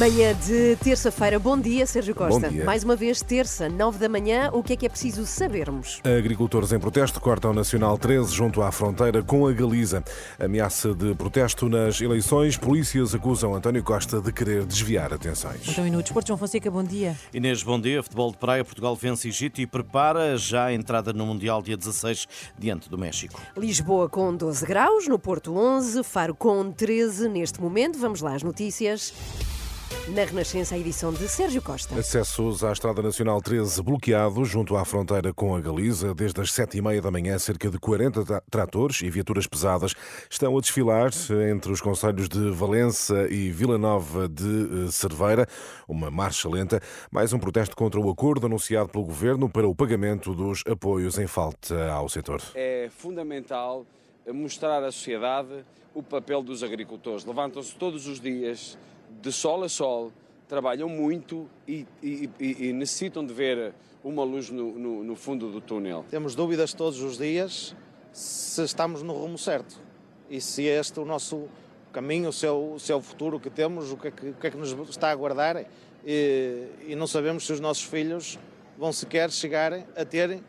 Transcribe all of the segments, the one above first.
Manhã de terça-feira, bom dia, Sérgio Costa. dia. Mais uma vez, terça, nove da manhã, o que é que é preciso sabermos? Agricultores em protesto cortam Nacional 13 junto à fronteira com a Galiza. Ameaça de protesto nas eleições. Polícias acusam António Costa de querer desviar atenções. Então, e no Desporto, João Fonseca, bom dia. Inês, bom dia. Futebol de praia, Portugal vence Egito e prepara já a entrada no Mundial dia 16 diante do México. Lisboa com 12 graus, no Porto 11, Faro com 13 neste momento. Vamos lá às notícias. Na Renascença, a edição de Sérgio Costa. Acessos à Estrada Nacional 13 bloqueados junto à fronteira com a Galiza. Desde as sete e meia da manhã, cerca de 40 tra- tratores e viaturas pesadas estão a desfilar entre os concelhos de Valença e Vila Nova de eh, Cerveira. Uma marcha lenta, mais um protesto contra o acordo anunciado pelo Governo para o pagamento dos apoios em falta ao setor. é fundamental mostrar à sociedade o papel dos agricultores. Levantam-se todos os dias, de sol a sol, trabalham muito e, e- e- necessitam de ver uma luz no, no- no fundo do túnel. Temos dúvidas todos os dias se estamos no rumo certo e se é este o nosso caminho, se é o, se é o futuro que temos, o que é que, que, é que nos está a aguardar e, e não sabemos se os nossos filhos vão sequer chegar a ter eh,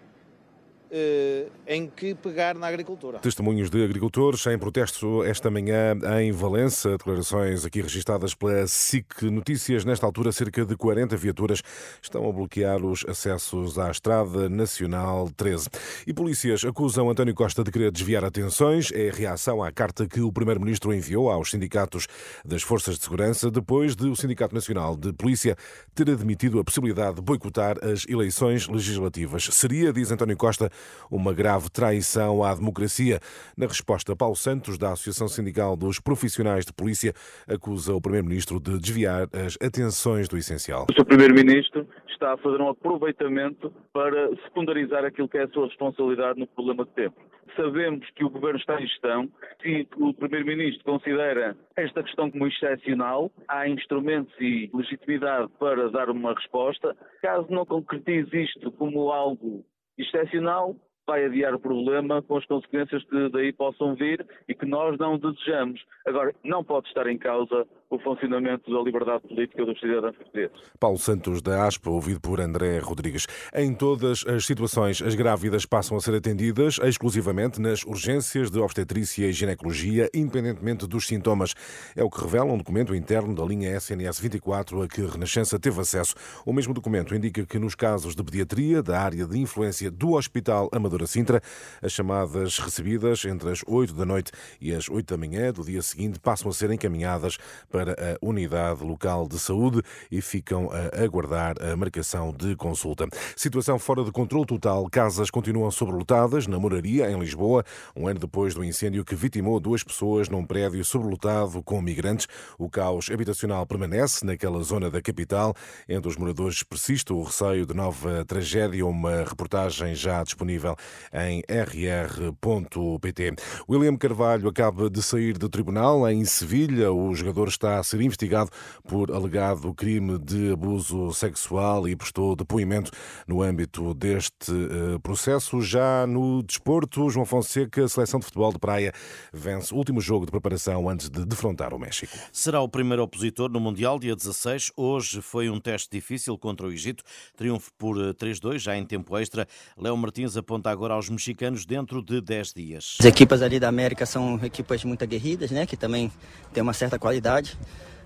em que pegar na agricultura. Testemunhos de agricultores em protesto esta manhã em Valença. Declarações aqui registadas pela SIC Notícias. Nesta altura, cerca de 40 viaturas estão a bloquear os acessos à Estrada Nacional 13. E polícias acusam António Costa de querer desviar atenções. É a reação à carta que o Primeiro-Ministro enviou aos sindicatos das Forças de Segurança depois de o Sindicato Nacional de Polícia ter admitido a possibilidade de boicotar as eleições legislativas. Seria, diz António Costa, uma grave traição à democracia. Na resposta, Paulo Santos, da Associação Sindical dos Profissionais de Polícia, acusa o Primeiro-Ministro de desviar as atenções do essencial. O Sr. Primeiro-Ministro está a fazer um aproveitamento para secundarizar aquilo que é a sua responsabilidade no problema que temos. Sabemos que o Governo está em gestão. Se o Primeiro-Ministro considera esta questão como excepcional, há instrumentos e legitimidade para dar uma resposta. Caso não concretize isto como algo excepcional, vai adiar o problema com as consequências que daí possam vir e que nós não desejamos. Agora, não pode estar em causa o funcionamento da liberdade política dos cidadãos portugueses. Paulo Santos, da ASPA, ouvido por André Rodrigues. Em todas as situações, as grávidas passam a ser atendidas exclusivamente nas urgências de obstetrícia e ginecologia, independentemente dos sintomas. É o que revela um documento interno da linha SNS 24 a que Renascença teve acesso. O mesmo documento indica que nos casos de pediatria da área de influência do Hospital Amadora Sintra, as chamadas recebidas entre as 8 da noite e as 8 da manhã do dia seguinte passam a ser encaminhadas para a unidade local de saúde e ficam a aguardar a marcação de consulta. Situação fora de controle total. Casas continuam sobrelotadas na Moraria, em Lisboa, um ano depois do incêndio que vitimou duas pessoas num prédio sobrelotado com migrantes. O caos habitacional permanece naquela zona da capital. Entre os moradores persiste o receio de nova tragédia. Uma reportagem já disponível em rr.pt. William Carvalho acaba de sair do tribunal em Sevilha. O jogador está a ser investigado por alegado crime de abuso sexual e prestou depoimento no âmbito deste eh, processo. Já no desporto, João Fonseca, seleção de futebol de praia, vence o último jogo de preparação antes de defrontar o México. Será o primeiro opositor no Mundial dia 16. Hoje foi um teste difícil contra o Egito. Triunfo por eh, 3-2, já em tempo extra. Léo Martins aponta agora aos mexicanos dentro de 10 dias. As equipas ali da América são equipas muito aguerridas, né? Que também tem uma certa qualidade.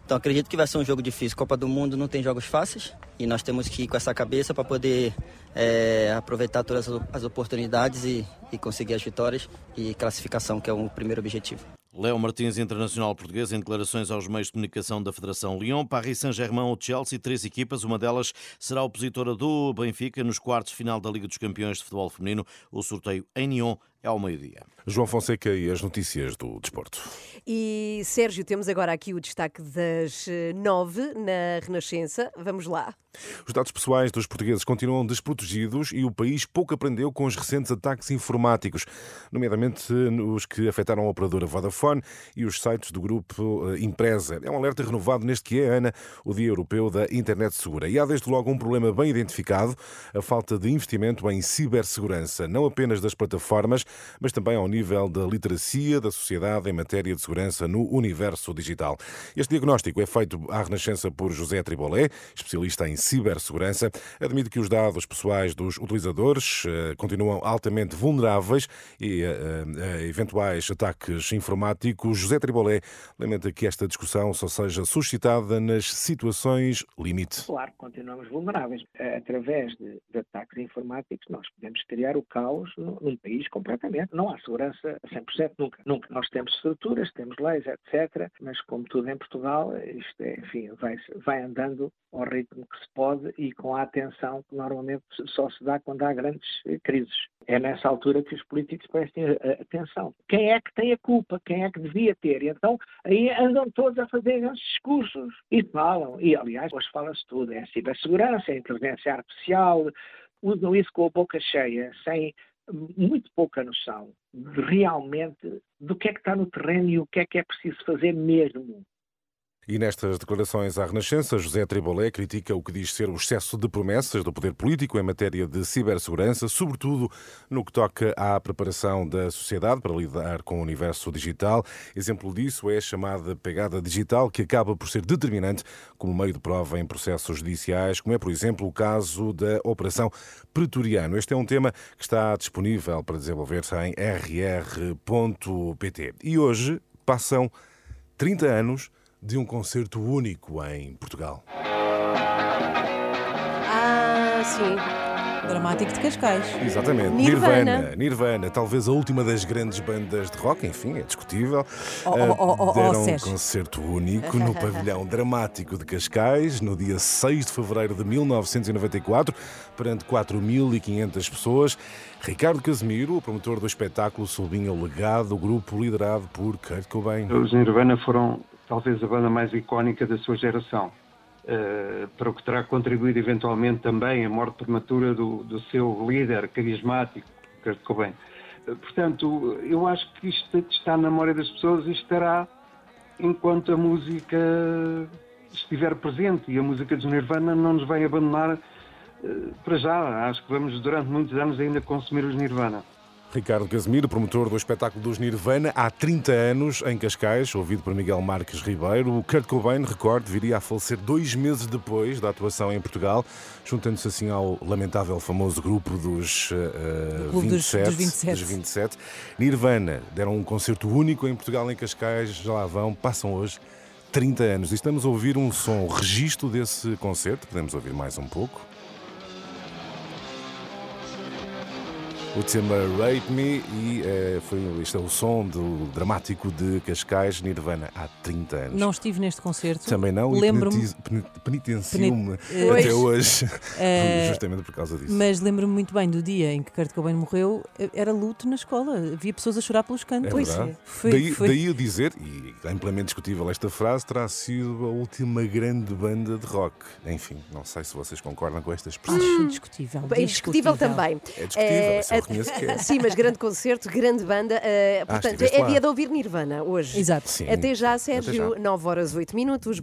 Então acredito que vai ser um jogo difícil. Copa do Mundo não tem jogos fáceis e nós temos que ir com essa cabeça para poder é, aproveitar todas as- oportunidades e, e conseguir as vitórias e classificação, que é o primeiro objetivo. Léo Martins, internacional português, em declarações aos meios de comunicação da Federação Lyon, Paris Saint-Germain ou Chelsea, três equipas, uma delas será opositora do Benfica nos quartos de final da Liga dos Campeões de Futebol Feminino. O sorteio em Lyon é ao meio-dia. João Fonseca e as notícias do desporto. E Sérgio, temos agora aqui o destaque das eh, nove na Renascença. Vamos lá. Os dados pessoais dos portugueses continuam desprotegidos e o país pouco aprendeu com os recentes ataques informáticos, nomeadamente os que afetaram a operadora Vodafone e os sites do grupo eh, Empresa. É um alerta renovado neste que é, Ana, o Dia Europeu da Internet Segura. E há desde logo um problema bem identificado, a falta de investimento em cibersegurança, não apenas das plataformas, mas também ao nível da literacia da sociedade em matéria de segurança no universo digital. Este diagnóstico é feito à Renascença por José Tribolé, especialista em cibersegurança. Admite que os dados pessoais dos utilizadores eh, continuam altamente vulneráveis e a, eh, eh, eventuais ataques informáticos. José Tribolé lamenta que esta discussão só seja suscitada nas situações limite. Claro, continuamos vulneráveis. Através de, de ataques informáticos, nós podemos criar o caos num país completamente. Não há segurança a 100% nunca. Nunca. Nós temos estruturas, temos leis, etc. Mas, como tudo em Portugal, isto é, enfim, vai, vai andando ao ritmo que se pode e com a atenção que normalmente só se dá quando há grandes crises. É nessa altura que os políticos prestem atenção. Quem é que tem a culpa? Quem é que devia ter? E então aí andam todos a fazer esses discursos e falam. E aliás, hoje fala-se tudo: é a cibersegurança, a inteligência artificial. Usam isso com a boca cheia, sem muito pouca noção de realmente do que é que está no terreno e o que é que é preciso fazer mesmo. E nestas declarações à Renascença, José Tribolé critica o que diz ser o excesso de promessas do poder político em matéria de cibersegurança, sobretudo no que toca à preparação da sociedade para lidar com o universo digital. Exemplo disso é a chamada pegada digital, que acaba por ser determinante como meio de prova em processos judiciais, como é, por exemplo, o caso da Operação Pretoriano. Este é um tema que está disponível para desenvolver-se em rr.pt. E hoje passam 30 anos de um concerto único em Portugal. Ah, sim. Dramático de Cascais. Exatamente. Nirvana. Nirvana. Nirvana, talvez a última das grandes bandas de rock, enfim, é discutível. Oh, oh, oh, oh, Deram um concerto único no pavilhão dramático de Cascais, no dia 6 de fevereiro de 1994, perante 4.500 pessoas. Ricardo Casemiro, o promotor do espetáculo, sublinha o legado do grupo liderado por Kurt Cobain. Os Nirvana foram talvez a banda mais icónica da sua geração, uh, para o que terá contribuído eventualmente também a morte prematura do, do seu líder carismático, Kurt Cobain. Uh, portanto, eu acho que isto está na memória das pessoas e estará enquanto a música estiver presente e a música dos Nirvana não nos vai abandonar uh, para já. Acho que vamos durante muitos anos ainda consumir os Nirvana. Ricardo Casemiro, promotor do espetáculo dos Nirvana, há 30 anos em Cascais, ouvido por Miguel Marques Ribeiro. O Kurt Cobain, recorde, viria a falecer dois meses depois da atuação em Portugal, juntando-se assim ao lamentável famoso grupo dos, uh, dos- 27, dos 27. dos 27. Nirvana deram um concerto único em Portugal, em Cascais, já lá vão, passam hoje 30 anos. E estamos a ouvir um som, registro desse concerto, podemos ouvir mais um pouco. O tema Rape Me e eh, foi, este é o som do dramático de Cascais, Nirvana, há 30 anos. Não estive neste concerto. Também não, e Lembro-me, penitencio-me Penit- até Pois. hoje, Eh, justamente por causa disso. mas lembro-me muito bem do dia em que Kurt Cobain morreu. Era luto na escola. Havia pessoas a chorar pelos cantos. É. Foi, daí, foi- daí eu dizer, e é amplamente discutível esta frase, terá sido a última grande banda de rock. Enfim, não sei se vocês concordam com esta expressão. Acho discutível. É discutível também. É discutível, isso eu reconheço que é. Sim, mas grande concerto, grande banda. eh, portanto, é lá. dia de ouvir Nirvana hoje. Exato. Sim. Até já, Até Sérgio. já. 9 horas 8 minutos.